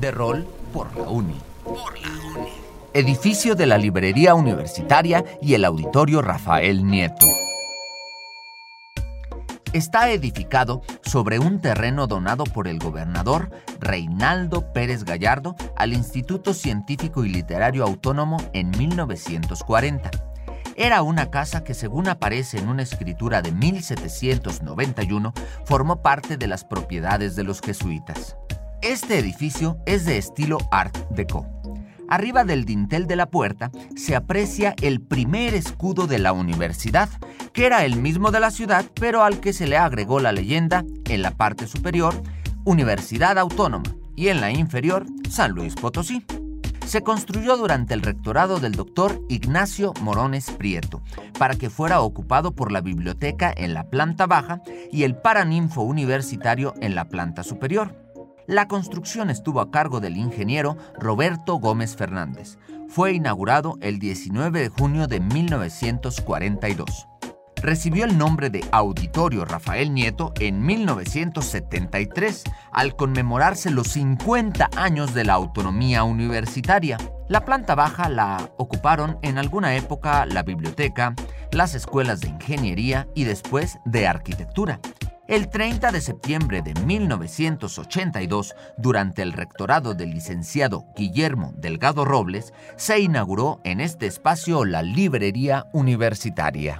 de rol por la UNI. Edificio de la Librería Universitaria y el Auditorio Rafael Nieto. Está edificado sobre un terreno donado por el gobernador Reinaldo Pérez Gallardo al Instituto Científico y Literario Autónomo en 1940. Era una casa que, según aparece en una escritura de 1791, formó parte de las propiedades de los jesuitas. Este edificio es de estilo Art Deco. Arriba del dintel de la puerta se aprecia el primer escudo de la universidad, que era el mismo de la ciudad, pero al que se le agregó la leyenda en la parte superior, Universidad Autónoma, y en la inferior, San Luis Potosí se construyó durante el rectorado del doctor Ignacio Morones Prieto, para que fuera ocupado por la biblioteca en la planta baja y el Paraninfo Universitario en la planta superior. La construcción estuvo a cargo del ingeniero Roberto Gómez Fernández. Fue inaugurado el 19 de junio de 1942 recibió el nombre de Auditorio Rafael Nieto en 1973 al conmemorarse los 50 años de la autonomía universitaria. La planta baja la ocuparon en alguna época la biblioteca, las escuelas de ingeniería y después de arquitectura. El 30 de septiembre de 1982, durante el rectorado del licenciado Guillermo Delgado Robles, se inauguró en este espacio la Librería Universitaria.